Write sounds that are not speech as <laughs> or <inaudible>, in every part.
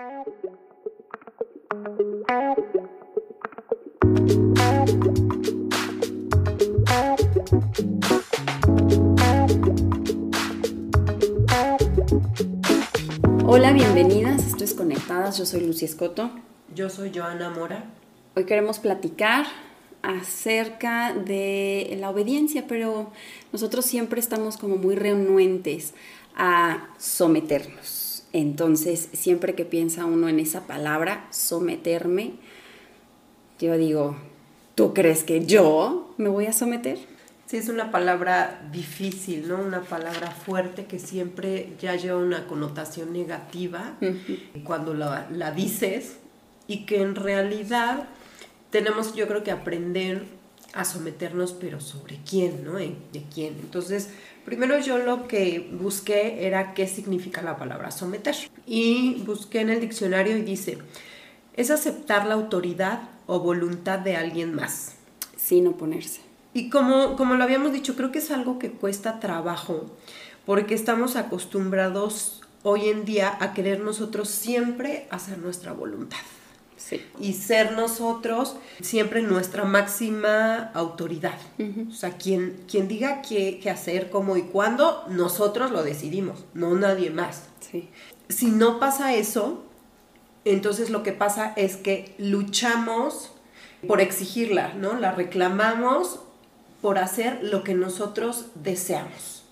Hola, bienvenidas. Esto es Conectadas. Yo soy Lucy Escoto. Yo soy Joana Mora. Hoy queremos platicar acerca de la obediencia, pero nosotros siempre estamos como muy renuentes a someternos. Entonces, siempre que piensa uno en esa palabra, someterme, yo digo, ¿tú crees que yo me voy a someter? Sí, es una palabra difícil, ¿no? Una palabra fuerte que siempre ya lleva una connotación negativa cuando la, la dices y que en realidad tenemos yo creo que aprender a someternos, pero sobre quién, ¿no? ¿De quién? Entonces, primero yo lo que busqué era qué significa la palabra someter. Y busqué en el diccionario y dice, es aceptar la autoridad o voluntad de alguien más. Sin oponerse. Y como, como lo habíamos dicho, creo que es algo que cuesta trabajo, porque estamos acostumbrados hoy en día a querer nosotros siempre hacer nuestra voluntad. Y ser nosotros siempre nuestra máxima autoridad. O sea, quien, quien diga qué, qué, hacer, cómo y cuándo, nosotros lo decidimos, no nadie más. Si no pasa eso, entonces lo que pasa es que luchamos por exigirla, ¿no? La reclamamos por hacer lo que nosotros deseamos.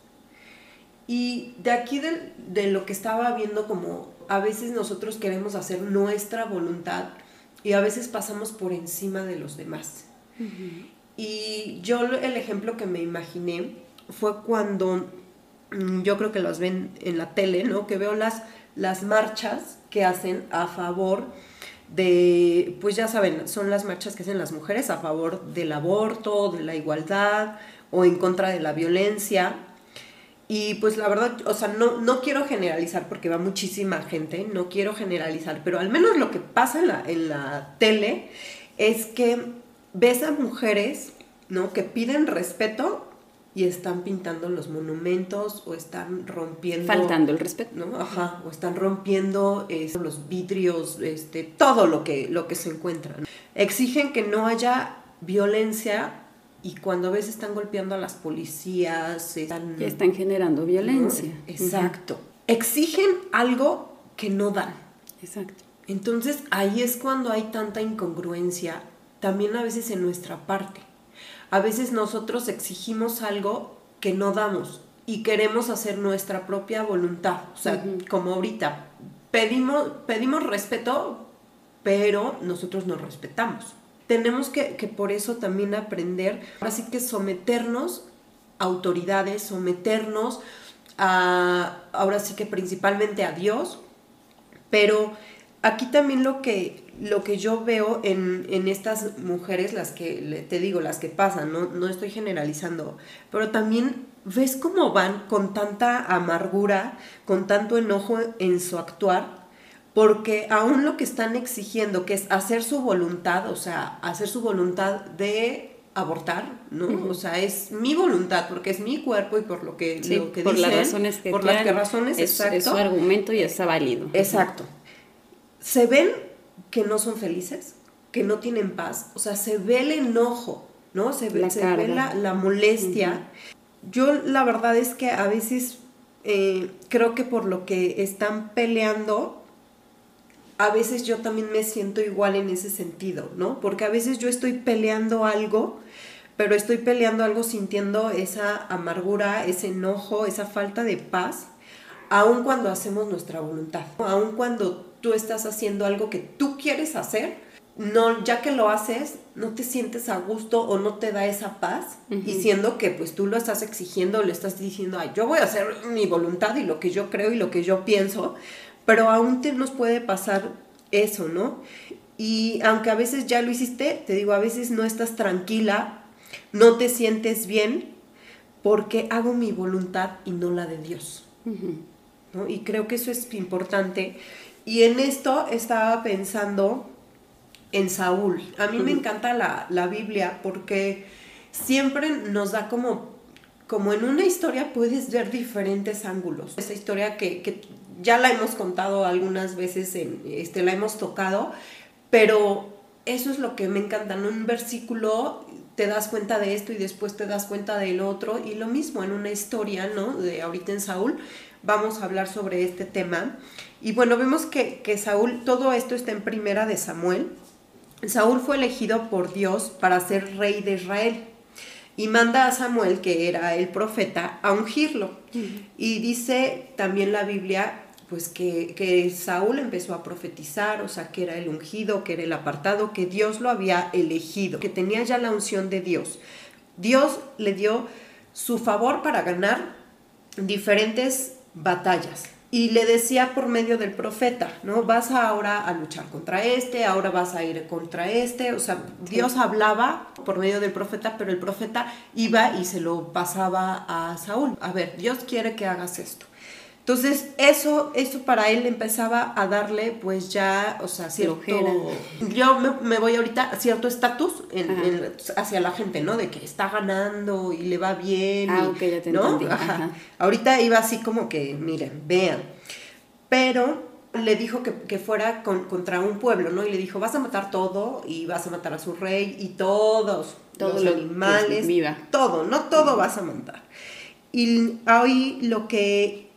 Y de aquí de, de lo que estaba viendo como a veces nosotros queremos hacer nuestra voluntad y a veces pasamos por encima de los demás. Y yo el ejemplo que me imaginé fue cuando mm, yo creo que los ven en la tele, ¿no? Que veo las, las marchas que hacen a favor de, pues ya saben, son las marchas que hacen las mujeres a favor del aborto, de la igualdad o en contra de la violencia. Y pues la verdad, o sea, no, no quiero generalizar porque va muchísima gente, no quiero generalizar, pero al menos lo que pasa en la, en la tele es que ves a mujeres, ¿no? Que piden respeto y están pintando los monumentos o están rompiendo... Faltando el respeto. ¿no? Ajá, o están rompiendo los vidrios, este, todo lo que, lo que se encuentra. Exigen que no haya violencia y cuando a veces están golpeando a las policías, están, están generando violencia. Exacto. Exigen algo que no dan. Exacto. Entonces ahí es cuando hay tanta incongruencia, también a veces en nuestra parte. A veces nosotros exigimos algo que no damos y queremos hacer nuestra propia voluntad. O sea, como ahorita, pedimos, pedimos respeto, pero nosotros no respetamos tenemos que, por eso también aprender, así que someternos a autoridades, someternos a, ahora sí que principalmente a Dios, pero aquí también lo que, lo que yo veo en, estas mujeres, las que te digo, las que pasan, no, no estoy generalizando, pero también ves cómo van con tanta amargura, con tanto enojo en su actuar, porque aún lo que están exigiendo, que es hacer su voluntad, o sea, hacer su voluntad de abortar, ¿no? O sea, es mi voluntad porque es mi cuerpo y por lo que, lo que por dicen, las razones que por las que razones, es, es, su argumento y está válido. Exacto. Se ven que no son felices, que no tienen paz, o sea, se ve el enojo, ¿no? Se ve la, ve la, molestia. Yo la verdad es que a veces eh, creo que por lo que están peleando a veces yo también me siento igual en ese sentido, ¿no? Porque a veces yo estoy peleando algo, pero estoy peleando algo sintiendo esa amargura, ese enojo, esa falta de paz, aun cuando hacemos nuestra voluntad, aun cuando tú estás haciendo algo que tú quieres hacer, no, ya que lo haces, no te sientes a gusto o no te da esa paz, diciendo que pues tú lo estás exigiendo, le estás diciendo, ay, yo voy a hacer mi voluntad y lo que yo creo y lo que yo pienso, pero aún te nos puede pasar eso, ¿no? Y aunque a veces ya lo hiciste, te digo, a veces no estás tranquila, no te sientes bien, porque hago mi voluntad y no la de Dios. ¿no? Y creo que eso es importante. Y en esto estaba pensando en Saúl. A mí me encanta la, la, Biblia porque siempre nos da como, como en una historia puedes ver diferentes ángulos. Esa historia que, que ya la hemos contado algunas veces, en, este, la hemos tocado, pero eso es lo que me encanta, en un versículo te das cuenta de esto y después te das cuenta del otro, y lo mismo en una historia, ¿no? De ahorita en Saúl, vamos a hablar sobre este tema. Y bueno, vemos que, que Saúl, todo esto está en primera de Samuel. Saúl fue elegido por Dios para ser rey de Israel y manda a Samuel, que era el profeta, a ungirlo. Y dice también la Biblia, pues que, que, Saúl empezó a profetizar, o sea, que era el ungido, que era el apartado, que Dios lo había elegido, que tenía ya la unción de Dios. Dios le dio su favor para ganar diferentes batallas y le decía por medio del profeta, ¿no? Vas ahora a luchar contra este, ahora vas a ir contra este, o sea, Dios hablaba por medio del profeta, pero el profeta iba y se lo pasaba a Saúl. A ver, Dios quiere que hagas esto. Entonces, eso, eso para él empezaba a darle, pues ya, o sea, cierto. Yo me, voy ahorita a cierto estatus hacia la gente, ¿no? De que está ganando y le va bien. Ah, ok, ya te ¿no? Ahorita iba así como que, miren, vean. Pero le dijo que, fuera contra un pueblo, ¿no? Y le dijo, vas a matar todo y vas a matar a su rey y todos, todos los animales, viva. todo, no todo vas a matar. Y hoy lo que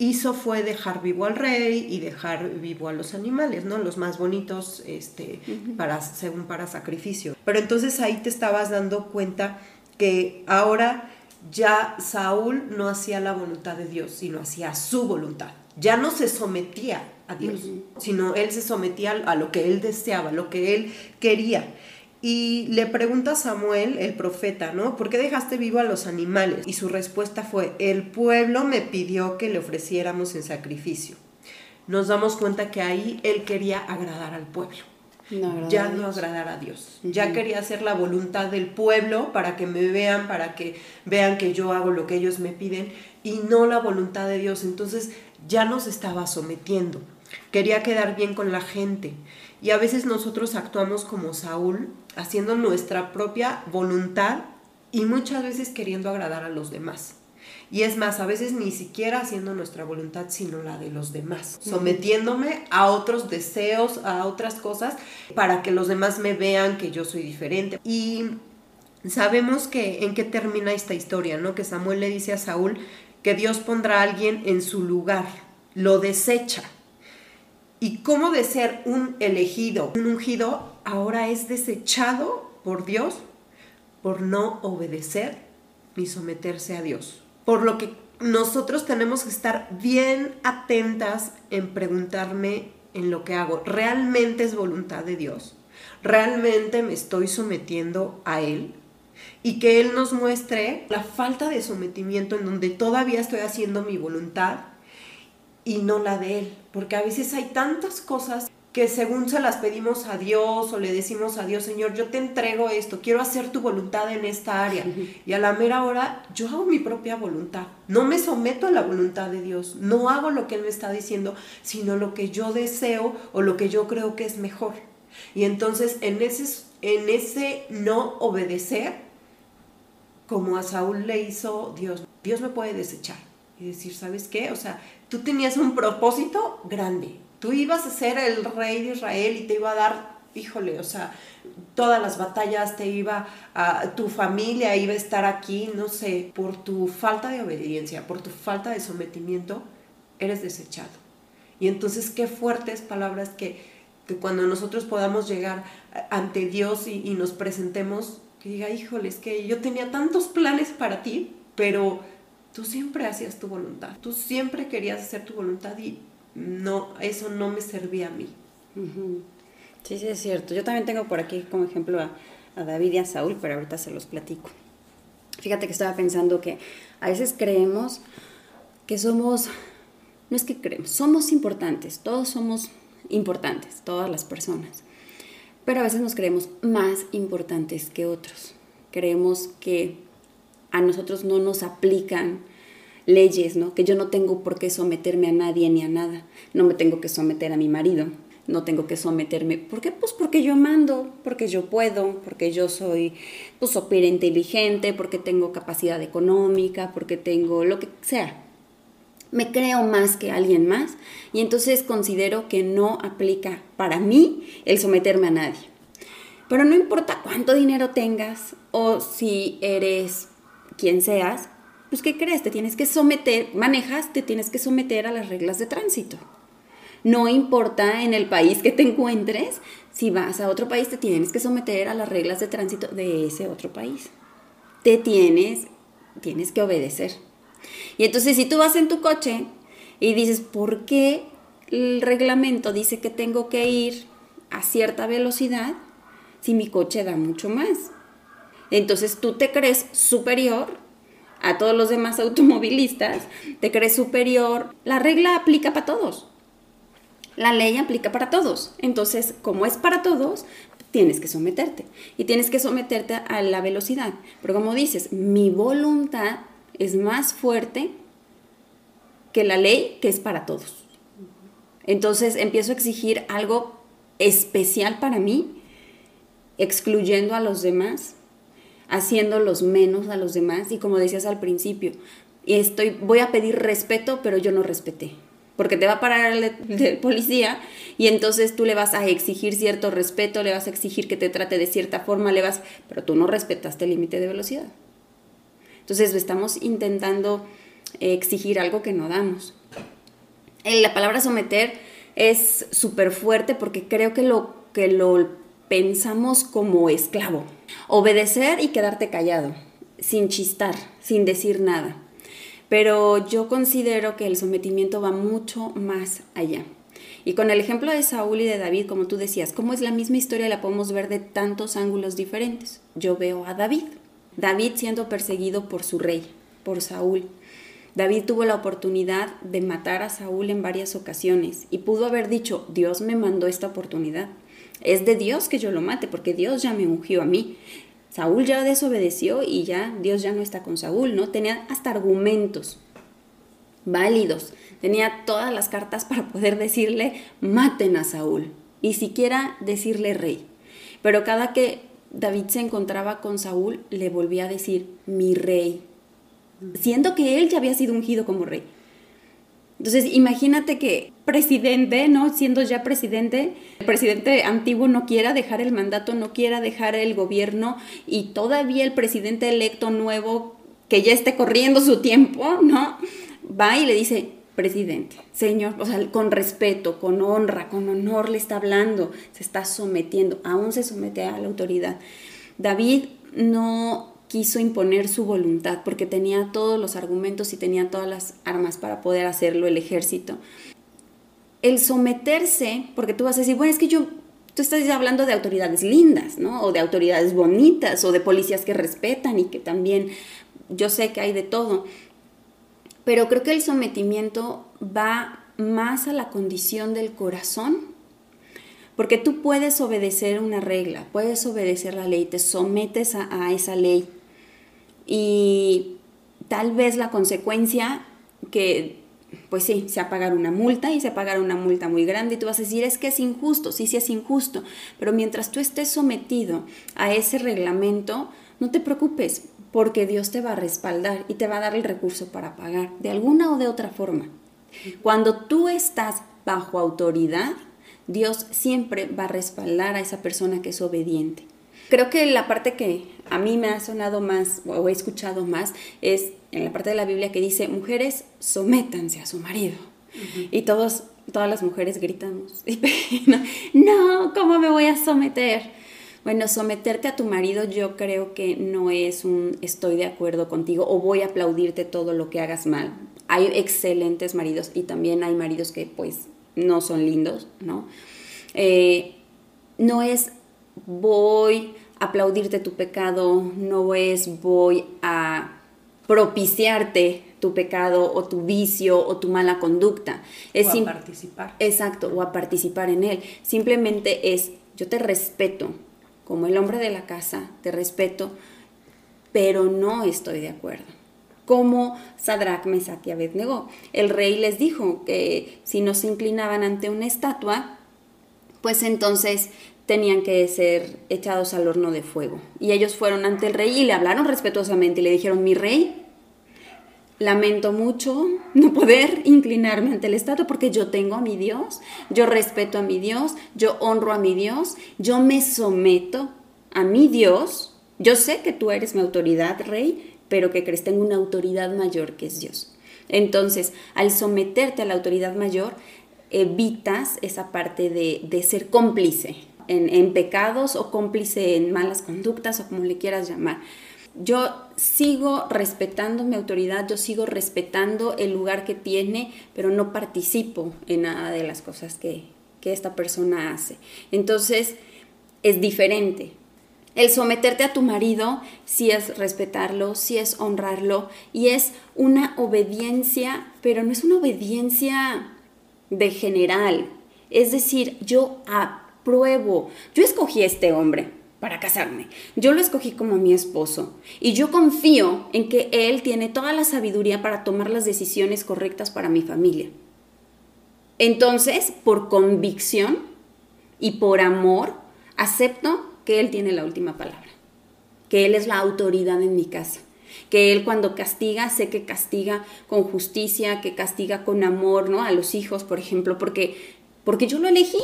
hizo fue dejar vivo al rey y dejar vivo a los animales, ¿no? Los más bonitos, este, para, según para sacrificio. Pero entonces ahí te estabas dando cuenta que ahora ya Saúl no hacía la voluntad de Dios, sino hacía su voluntad. Ya no se sometía a Dios, sino él se sometía a lo que él deseaba, lo que él quería. Y le pregunta a Samuel, el profeta, ¿no? ¿Por qué dejaste vivo a los animales? Y su respuesta fue, el pueblo me pidió que le ofreciéramos en sacrificio. Nos damos cuenta que ahí él quería agradar al pueblo. ya no agradar a Dios. Ya quería hacer la voluntad del pueblo para que me vean, para que vean que yo hago lo que ellos me piden y no la voluntad de Dios. Entonces ya nos estaba sometiendo. Quería quedar bien con la gente. Y a veces nosotros actuamos como Saúl, haciendo nuestra propia voluntad y muchas veces queriendo agradar a los demás. Y es más, a veces ni siquiera haciendo nuestra voluntad, sino la de los demás, sometiéndome a otros deseos, a otras cosas, para que los demás me vean que yo soy diferente. Y sabemos que en qué termina esta historia, ¿no? Que Samuel le dice a Saúl que Dios pondrá a alguien en su lugar, lo desecha y cómo de ser un elegido, un ungido, ahora es desechado por Dios por no obedecer ni someterse a Dios. Por lo que nosotros tenemos que estar bien atentas en preguntarme en lo que hago. ¿Realmente es voluntad de Dios? ¿Realmente me estoy sometiendo a Él? Y que Él nos muestre la falta de sometimiento en donde todavía estoy haciendo mi voluntad y no la de Él. Porque a veces hay tantas cosas que según se las pedimos a Dios o le decimos a Dios, Señor, yo te entrego esto, quiero hacer tu voluntad en esta área. Y a la mera hora yo hago mi propia voluntad. No me someto a la voluntad de Dios, no hago lo que Él me está diciendo, sino lo que yo deseo o lo que yo creo que es mejor. Y entonces en ese, en ese no obedecer, como a Saúl le hizo Dios, Dios me puede desechar y decir, ¿sabes qué? O sea, tú tenías un propósito grande. Tú ibas a ser el rey de Israel y te iba a dar, híjole, o sea, todas las batallas te iba tu familia iba a estar aquí, no sé, por tu falta de obediencia, por tu falta de sometimiento, eres desechado. Y entonces qué fuertes palabras que, que cuando nosotros podamos llegar ante Dios y, y nos presentemos, que diga, híjole, es que yo tenía tantos planes para ti, pero tú siempre hacías tu voluntad, tú siempre querías hacer tu voluntad y no, eso no me servía a mí. Sí, sí, es cierto. Yo también tengo por aquí como ejemplo a, a David y a Saúl, pero ahorita se los platico. Fíjate que estaba pensando que a veces creemos que somos, no es que creemos, somos importantes, todos somos importantes, todas las personas, pero a veces nos creemos más importantes que otros. Creemos que a nosotros no nos aplican leyes, ¿no? Que yo no tengo por qué someterme a nadie ni a nada. No me tengo que someter a mi marido, no tengo que someterme. ¿Por qué? Pues porque yo mando, porque yo puedo, porque yo soy pues súper inteligente, porque tengo capacidad económica, porque tengo lo que sea. me creo más que alguien más y entonces considero que no aplica para mí el someterme a nadie. Pero no importa cuánto dinero tengas o si eres quien seas, pues ¿qué crees? Te tienes que someter, manejas, te tienes que someter a las reglas de tránsito. No importa en el país que te encuentres, si vas a otro país te tienes que someter a las reglas de tránsito de ese otro país. Te tienes, tienes que obedecer. Y entonces si tú vas en tu coche y dices, ¿por qué el reglamento dice que tengo que ir a cierta velocidad si mi coche da mucho más? Entonces tú te crees superior a todos los demás <laughs> automovilistas, te crees superior. La regla aplica para todos. La ley aplica para todos. Entonces, como es para todos, tienes que someterte. Y tienes que someterte a la velocidad. Pero como dices, mi voluntad es más fuerte que la ley que es para todos. Entonces empiezo a exigir algo especial para mí, excluyendo a los demás, haciéndolos menos a los demás y como decías al principio, estoy voy a pedir respeto, pero yo no respeté. Porque te va a parar el, policía y entonces tú le vas a exigir cierto respeto, le vas a exigir que te trate de cierta forma, le vas, pero tú no respetaste el límite de velocidad. Entonces estamos intentando eh, exigir algo que no damos. La palabra someter es súper fuerte porque creo que lo, que lo pensamos como esclavo. Obedecer y quedarte callado, sin chistar, sin decir nada. Pero yo considero que el sometimiento va mucho más allá. Y con el ejemplo de Saúl y de David, como tú decías, como es la misma historia, la podemos ver de tantos ángulos diferentes. Yo veo a David, David siendo perseguido por su rey, por Saúl. David tuvo la oportunidad de matar a Saúl en varias ocasiones y pudo haber dicho, Dios me mandó esta oportunidad. Es de Dios que yo lo mate, porque Dios ya me ungió a mí. Saúl ya desobedeció y ya Dios ya no está con Saúl, ¿no? Tenía hasta argumentos válidos, tenía todas las cartas para poder decirle, maten a Saúl, y siquiera decirle rey. Pero cada que David se encontraba con Saúl, le volvía a decir, mi rey, siendo que él ya había sido ungido como rey. Entonces, imagínate que presidente, ¿no? Siendo ya presidente, el presidente antiguo no quiera dejar el mandato, no quiera dejar el gobierno y todavía el presidente electo nuevo, que ya esté corriendo su tiempo, ¿no? Va y le dice, presidente, señor, o sea, con respeto, con honra, con honor le está hablando, se está sometiendo, aún se somete a la autoridad. David no quiso imponer su voluntad porque tenía todos los argumentos y tenía todas las armas para poder hacerlo, el ejército. El someterse, porque tú vas a decir, bueno, es que yo, tú estás hablando de autoridades lindas, ¿no? O de autoridades bonitas, o de policías que respetan y que también, yo sé que hay de todo, pero creo que el sometimiento va más a la condición del corazón, porque tú puedes obedecer una regla, puedes obedecer la ley, te sometes a, esa ley y tal vez la consecuencia que pues sí, se va a pagar una multa y se va a pagar una multa muy grande y tú vas a decir, es que es injusto, sí, sí es injusto, pero mientras tú estés sometido a ese reglamento, no te preocupes, porque Dios te va a respaldar y te va a dar el recurso para pagar, de alguna o de otra forma. Cuando tú estás bajo autoridad, Dios siempre va a respaldar a esa persona que es obediente. Creo que la parte que a mí me ha sonado más o he escuchado más es en la parte de la Biblia que dice, mujeres, sométanse a su marido. Y todos, todas las mujeres gritamos, <laughs> no, ¿cómo me voy a someter? Bueno, someterte a tu marido yo creo que no es un estoy de acuerdo contigo o voy a aplaudirte todo lo que hagas mal. Hay excelentes maridos y también hay maridos que pues no son lindos, ¿no? Eh, no es voy aplaudirte tu pecado, no es voy a propiciarte tu pecado o tu vicio o tu mala conducta. Es o a participar. Exacto, o a participar en él. Simplemente es yo te respeto, como el hombre de la casa, te respeto, pero no estoy de acuerdo. Como Sadrach, Mesach y Abednego. El rey les dijo que si no se inclinaban ante una estatua, pues entonces tenían que ser echados al horno de fuego. Y ellos fueron ante el rey y le hablaron respetuosamente y le dijeron, mi rey, lamento mucho no poder inclinarme ante el Estado porque yo tengo a mi Dios, yo respeto a mi Dios, yo honro a mi Dios, yo me someto a mi Dios. Yo sé que tú eres mi autoridad, Rey, pero que crees tengo una autoridad mayor que es Dios. Entonces, al someterte a la autoridad mayor, evitas esa parte de, ser cómplice en, pecados o cómplice en malas conductas o como le quieras llamar yo sigo respetando mi autoridad, yo sigo respetando el lugar que tiene, pero no participo en nada de las cosas que, esta persona hace. Entonces, es diferente. El someterte a tu marido sí es respetarlo, sí es honrarlo y es una obediencia, pero no es una obediencia de general. Es decir, yo apruebo, yo escogí a este hombre, para casarme. Yo lo escogí como mi esposo y yo confío en que él tiene toda la sabiduría para tomar las decisiones correctas para mi familia. Entonces, por convicción y por amor, acepto que él tiene la última palabra, que él es la autoridad en mi casa, que él cuando castiga, sé que castiga con justicia, que castiga con amor, ¿no? A los hijos, por ejemplo, porque porque yo lo elegí,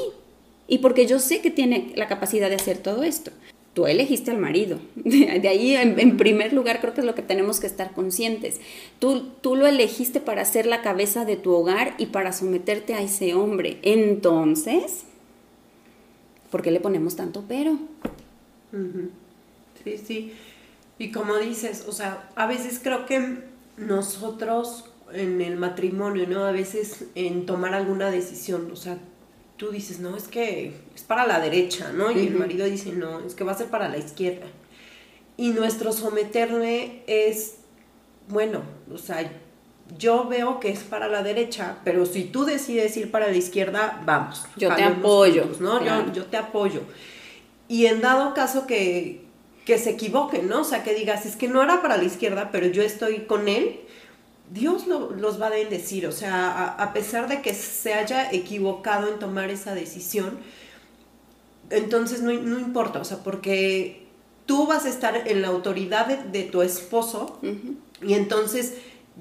y porque yo sé que tiene la capacidad de hacer todo esto. Tú elegiste al marido. <laughs> De ahí, en, primer lugar, creo que es lo que tenemos que estar conscientes. Tú, tú lo elegiste para ser la cabeza de tu hogar y para someterte a ese hombre. Entonces, ¿por qué le ponemos tanto pero? Sí, sí. Y como dices, o sea, a veces creo que nosotros en el matrimonio, ¿no? A veces en tomar alguna decisión, o sea, tú dices, no, es que es para la derecha, ¿no? Y el marido dice, no, es que va a ser para la izquierda. Y nuestro someterme es, bueno, o sea, yo veo que es para la derecha, pero si tú decides ir para la izquierda, vamos. Yo te apoyo. ¿no? Yo, yo, te apoyo. Y en dado caso que, que se equivoque, ¿no? O sea, que digas, es que no era para la izquierda, pero yo estoy con él, Dios los va a bendecir, o sea, a, pesar de que se haya equivocado en tomar esa decisión, entonces no, importa, o sea, porque tú vas a estar en la autoridad de, tu esposo y entonces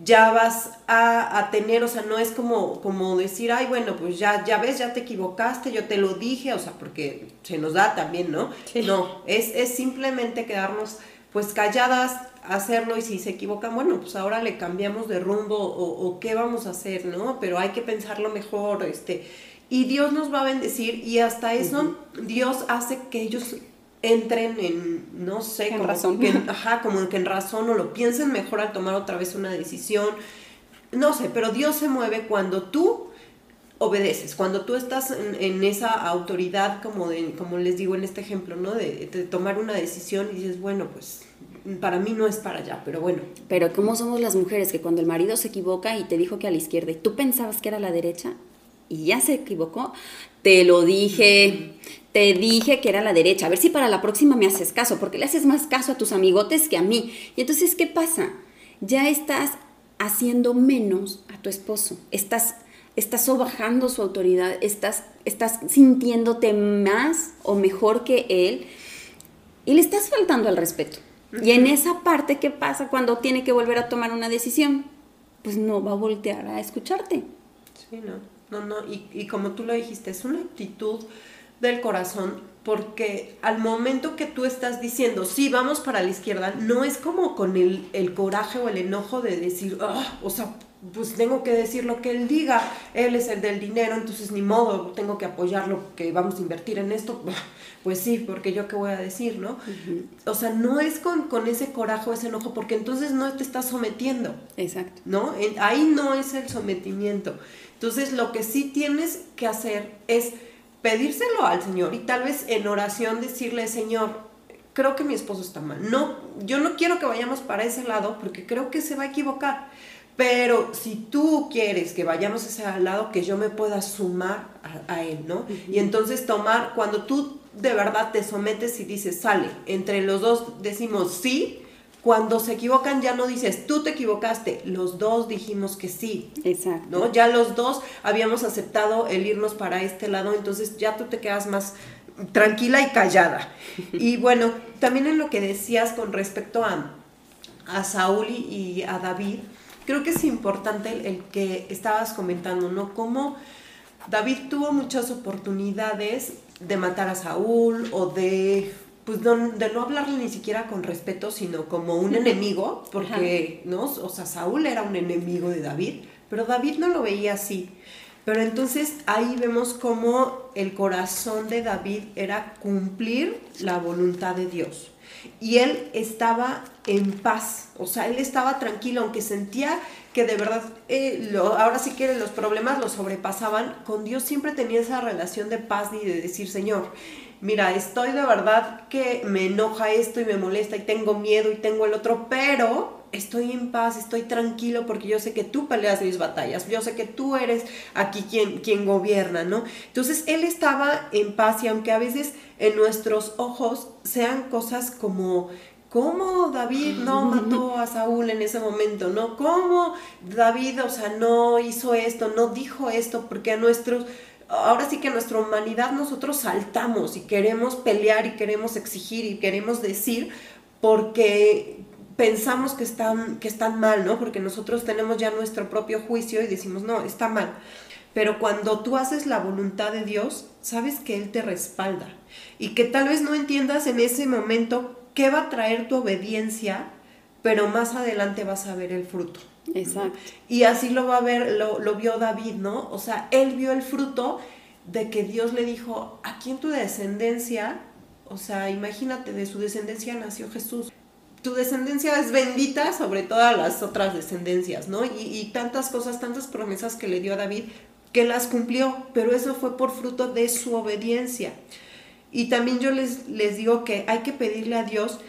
ya vas a, tener, o sea, no es como, como decir, ay, bueno, pues ya, ya ves, ya te equivocaste, yo te lo dije, o sea, porque se nos da también, ¿no? No, es, es simplemente quedarnos pues calladas, hacerlo y si se equivocan, bueno, pues ahora le cambiamos de rumbo o, qué vamos a hacer, ¿no? Pero hay que pensarlo mejor, este, y Dios nos va a bendecir y hasta eso Dios hace que ellos entren en, no sé, en razón. Que, ajá, como que en razón o lo piensen mejor al tomar otra vez una decisión, no sé, pero Dios se mueve cuando tú obedeces, cuando tú estás en, esa autoridad, como, de, como les digo en este ejemplo, ¿no? De, de tomar una decisión y dices, bueno, pues para mí no es para allá, pero bueno. Pero ¿cómo somos las mujeres que cuando el marido se equivoca y te dijo que a la izquierda y tú pensabas que era a la derecha y ya se equivocó? Te lo dije, te dije que era a la derecha, a ver si para la próxima me haces caso, porque le haces más caso a tus amigotes que a mí. Y entonces, ¿qué pasa? Ya estás haciendo menos a tu esposo, estás estás sobajando su autoridad, estás, estás sintiéndote más o mejor que él y le estás faltando al respeto. Y en esa parte, ¿qué pasa cuando tiene que volver a tomar una decisión? Pues no va a voltear a escucharte. Sí, no, no, no. Y, y como tú lo dijiste, es una actitud del corazón porque al momento que tú estás diciendo, sí, vamos para la izquierda, no es como con el, el coraje o el enojo de decir, ah, o sea, pues tengo que decir lo que él diga, él es el del dinero, entonces ni modo, tengo que apoyarlo, que vamos a invertir en esto, <laughs> pues sí, porque yo qué voy a decir, ¿no? O sea, no es con, con ese coraje o ese enojo, porque entonces no te estás sometiendo. Exacto. ¿No? ahí no es el sometimiento. Entonces, lo que sí tienes que hacer es pedírselo al Señor y tal vez en oración decirle, Señor, creo que mi esposo está mal. No, yo no quiero que vayamos para ese lado porque creo que se va a equivocar. Pero si tú quieres que vayamos a ese lado, que yo me pueda sumar a, él, ¿no? Y entonces tomar, cuando tú de verdad te sometes y dices, sale, entre los dos decimos sí, cuando se equivocan ya no dices, tú te equivocaste, los dos dijimos que sí. Exacto. ¿no? Ya los dos habíamos aceptado el irnos para este lado, entonces ya tú te quedas más tranquila y callada. <laughs> y bueno, también en lo que decías con respecto a, a Saúl y a David, creo que es importante el, que estabas comentando, ¿no? Cómo David tuvo muchas oportunidades de matar a Saúl o de pues de no hablarle ni siquiera con respeto, sino como un enemigo, porque, ¿no? O sea, Saúl era un enemigo de David, pero David no lo veía así. Pero entonces ahí vemos cómo el corazón de David era cumplir la voluntad de Dios. Y él estaba en paz, o sea, él estaba tranquilo, aunque sentía que de verdad, eh, ahora sí que los problemas lo sobrepasaban, con Dios siempre tenía esa relación de paz y de decir, Señor, mira, estoy de verdad que me enoja esto y me molesta y tengo miedo y tengo el otro, pero estoy en paz, estoy tranquilo porque yo sé que tú peleas mis batallas, yo sé que tú eres aquí quien, quien gobierna, ¿no? Entonces él estaba en paz y aunque a veces en nuestros ojos sean cosas como ¿Cómo David no mató a Saúl en ese momento? ¿No? ¿Cómo David, o sea, no hizo esto, no dijo esto? Porque a nuestros, ahora sí que a nuestra humanidad nosotros saltamos y queremos pelear y queremos exigir y queremos decir porque pensamos que están, que están mal, ¿no? Porque nosotros tenemos ya nuestro propio juicio y decimos, no, está mal. Pero cuando tú haces la voluntad de Dios, sabes que Él te respalda y que tal vez no entiendas en ese momento qué va a traer tu obediencia, pero más adelante vas a ver el fruto. Exacto. Y así lo va a ver, lo, lo vio David, ¿no? O sea, él vio el fruto de que Dios le dijo, aquí en tu descendencia, o sea, imagínate, de su descendencia nació Jesús tu descendencia es bendita sobre todas las otras descendencias, ¿no? Y, tantas cosas, tantas promesas que le dio a David, que las cumplió, pero eso fue por fruto de su obediencia. Y también yo les, les digo que hay que pedirle a Dios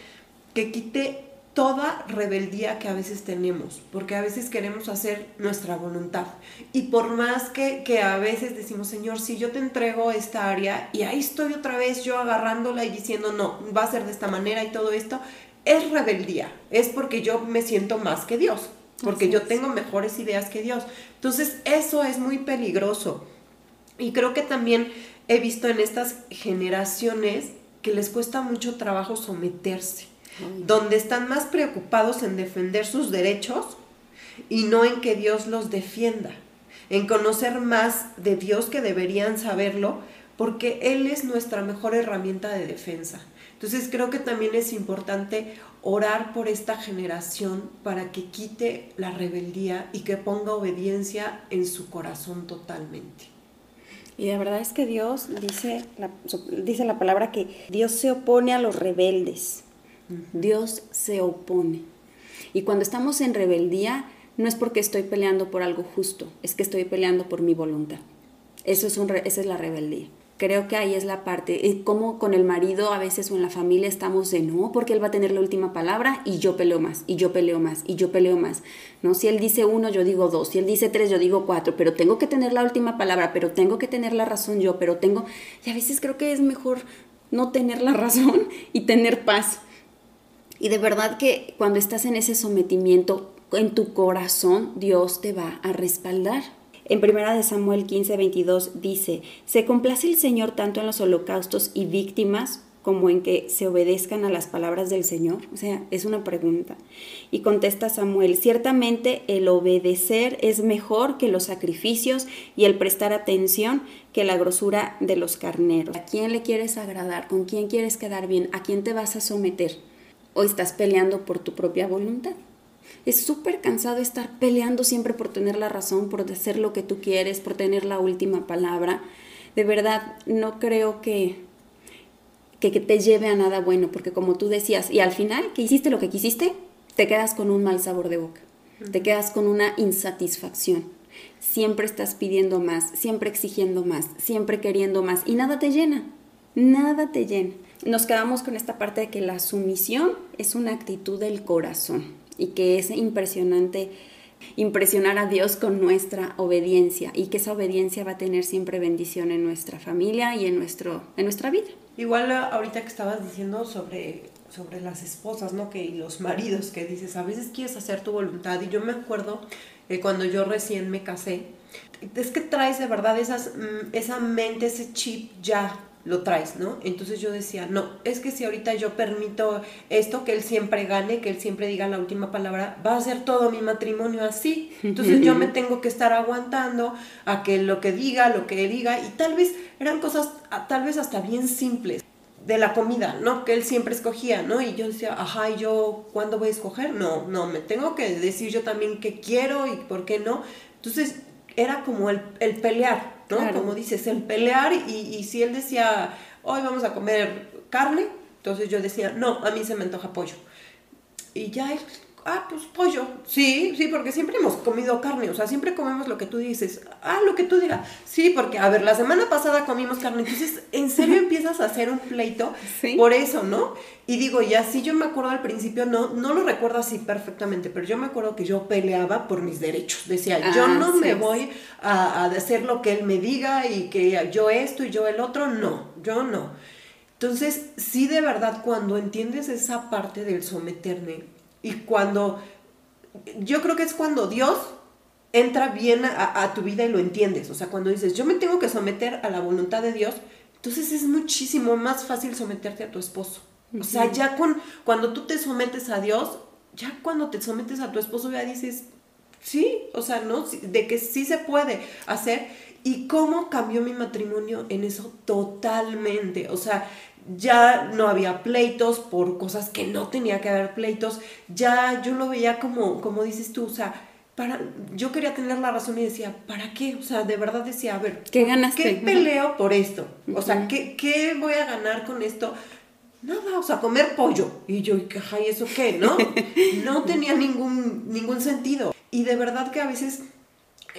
que quite toda rebeldía que a veces tenemos, porque a veces queremos hacer nuestra voluntad. Y por más que, que, a veces decimos, Señor, si yo te entrego esta área y ahí estoy otra vez yo agarrándola y diciendo, no, va a ser de esta manera y todo esto, es rebeldía, es porque yo me siento más que Dios, porque yo tengo mejores ideas que Dios. Entonces, eso es muy peligroso. Y creo que también he visto en estas generaciones que les cuesta mucho trabajo someterse, donde están más preocupados en defender sus derechos y no en que Dios los defienda, en conocer más de Dios que deberían saberlo, porque Él es nuestra mejor herramienta de defensa. Entonces creo que también es importante orar por esta generación para que quite la rebeldía y que ponga obediencia en su corazón totalmente. Y la verdad es que Dios dice la, dice la palabra que Dios se opone a los rebeldes. Dios se opone. Y cuando estamos en rebeldía, no es porque estoy peleando por algo justo, es que estoy peleando por mi voluntad. Eso es un, esa es la rebeldía. Creo que ahí es la parte, como con el marido a veces o en la familia estamos de no, porque él va a tener la última palabra y yo peleo más, y yo peleo más, y yo peleo más. ¿no? Si él dice uno, yo digo dos, si él dice tres, yo digo cuatro, pero tengo que tener la última palabra, pero tengo que tener la razón yo, pero tengo... Y a veces creo que es mejor no tener la <laughs> razón y tener paz. Y de verdad que cuando estás en ese sometimiento, en tu corazón, Dios te va a respaldar. En primera de Samuel 15, 22 dice, se complace el Señor tanto en los holocaustos y víctimas como en que se obedezcan a las palabras del Señor? O sea, es una pregunta. Y contesta Samuel, ciertamente el obedecer es mejor que los sacrificios y el prestar atención que la grosura de los carneros. ¿A quién le quieres agradar? ¿Con quién quieres quedar bien? ¿A quién te vas a someter? ¿O estás peleando por tu propia voluntad? Es súper cansado estar peleando siempre por tener la razón, por hacer lo que tú quieres, por tener la última palabra. De verdad, no creo que, que, te lleve a nada bueno, porque como tú decías, y al final que hiciste lo que quisiste, te quedas con un mal sabor de boca, te quedas con una insatisfacción. Siempre estás pidiendo más, siempre exigiendo más, siempre queriendo más, y nada te llena, nada te llena. Nos quedamos con esta parte de que la sumisión es una actitud del corazón y que es impresionante impresionar a Dios con nuestra obediencia y que esa obediencia va a tener siempre bendición en nuestra familia y en, nuestro, en nuestra vida. Igual ahorita que estabas diciendo sobre, sobre las esposas, ¿no? Que, y los maridos que dices, a veces quieres hacer tu voluntad y yo me acuerdo que cuando yo recién me casé, es que traes de verdad esas, mm, esa mente, ese chip ya lo traes, ¿no? Entonces yo decía, no, es que si ahorita yo permito esto, que él siempre gane, que él siempre diga la última palabra, va a ser todo mi matrimonio así. Entonces yo <laughs> me tengo que estar aguantando a que lo que diga, lo que diga, y tal vez eran cosas, tal vez hasta bien simples de la comida, ¿no? Que él siempre escogía, ¿no? Y yo decía, ajá, ¿y yo cuándo voy a escoger? No, no, me tengo que decir yo también qué quiero y por qué no. Entonces era como el, el pelear, ¿no? Como dices, el pelear y, y si él decía, hoy vamos a comer carne, entonces yo decía, no, a mí se me antoja pollo. Y ya él ah, pues pollo. Sí, sí, porque siempre hemos comido carne, o sea, siempre comemos lo que tú dices. Ah, lo que tú digas. Sí, porque, a ver, la semana pasada comimos carne, entonces, ¿en serio empiezas a hacer un pleito por eso, no? Y digo, ya sí, yo me acuerdo al principio, no, no lo recuerdo así perfectamente, pero yo me acuerdo que yo peleaba por mis derechos. Decía, yo no me voy a, a hacer lo que él me diga y que yo esto y yo el otro, no, yo no. Entonces, sí, de verdad, cuando entiendes esa parte del someterme, y cuando, yo creo que es cuando Dios entra bien a, tu vida y lo entiendes. O sea, cuando dices, yo me tengo que someter a la voluntad de Dios, entonces es muchísimo más fácil someterte a tu esposo. O sea, ya con, cuando tú te sometes a Dios, ya cuando te sometes a tu esposo, ya dices, sí, o sea, ¿no? De que sí se puede hacer. ¿Y cómo cambió mi matrimonio en eso totalmente? O sea, ya no había pleitos por cosas que no tenía que haber pleitos, ya yo lo veía como, como dices tú, o sea, para, yo quería tener la razón y decía, ¿para qué? O sea, de verdad decía, a ver, ¿qué ganaste? ¿Qué peleo por esto? O sea, ¿qué, ¿qué, voy a ganar con esto? Nada, o sea, comer pollo. Y yo, ¿y eso qué? ¿No? <laughs> No tenía ningún, ningún sentido. Y de verdad que a veces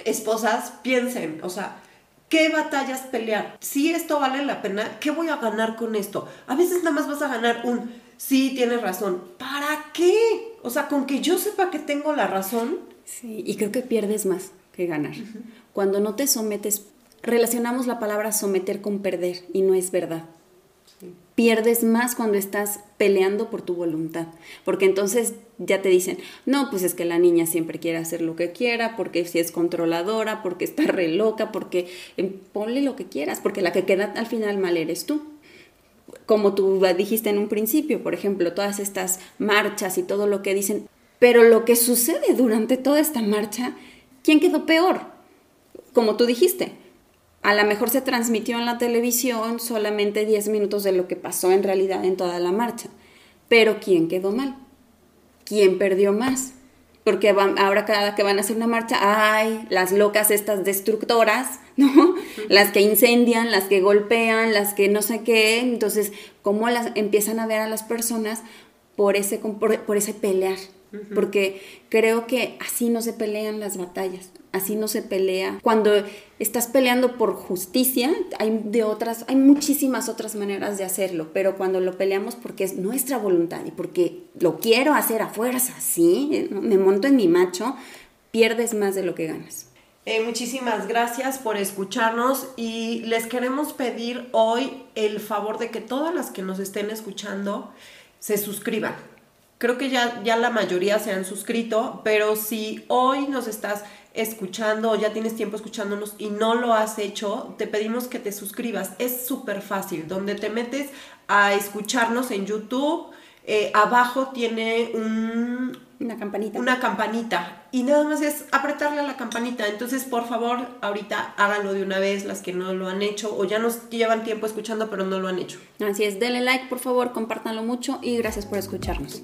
esposas piensen, o sea, ¿Qué batallas pelear? Si esto vale la pena, ¿qué voy a ganar con esto? A veces nada más vas a ganar un, sí, tienes razón. ¿Para qué? O sea, con que yo sepa que tengo la razón. Sí, y creo que pierdes más que ganar. Cuando no te sometes, relacionamos la palabra someter con perder y no es verdad pierdes más cuando estás peleando por tu voluntad, porque entonces ya te dicen, no, pues es que la niña siempre quiere hacer lo que quiera, porque si es controladora, porque está re loca, porque eh, ponle lo que quieras, porque la que queda al final mal eres tú. Como tú dijiste en un principio, por ejemplo, todas estas marchas y todo lo que dicen, pero lo que sucede durante toda esta marcha, ¿quién quedó peor? Como tú dijiste, a lo mejor se transmitió en la televisión solamente 10 minutos de lo que pasó en realidad en toda la marcha. Pero ¿quién quedó mal? ¿Quién perdió más? Porque ahora cada que van a hacer una marcha, ay, las locas estas destructoras, <laughs> ¿no? Las que incendian, las que golpean, las que no sé qué. Entonces, ¿cómo las empiezan a ver a las personas por ese, por ese pelear? Porque creo que así no se pelean las batallas, así no se pelea. Cuando estás peleando por justicia, hay de otras, hay muchísimas otras maneras de hacerlo, pero cuando lo peleamos porque es nuestra voluntad y porque lo quiero hacer a fuerza, sí, me monto en mi macho, pierdes más de lo que ganas. Eh, muchísimas gracias por escucharnos y les queremos pedir hoy el favor de que todas las que nos estén escuchando se suscriban Creo que ya, ya la mayoría se han suscrito, pero si hoy nos estás escuchando o ya tienes tiempo escuchándonos y no lo has hecho, te pedimos que te suscribas. Es súper fácil. Donde te metes a escucharnos en YouTube, eh, abajo tiene un, una campanita. Una campanita. Y nada más es apretarle a la campanita. Entonces, por favor, ahorita háganlo de una vez las que no lo han hecho o ya nos llevan tiempo escuchando pero no lo han hecho. Así es, denle like, por favor, compártanlo mucho y gracias por escucharnos.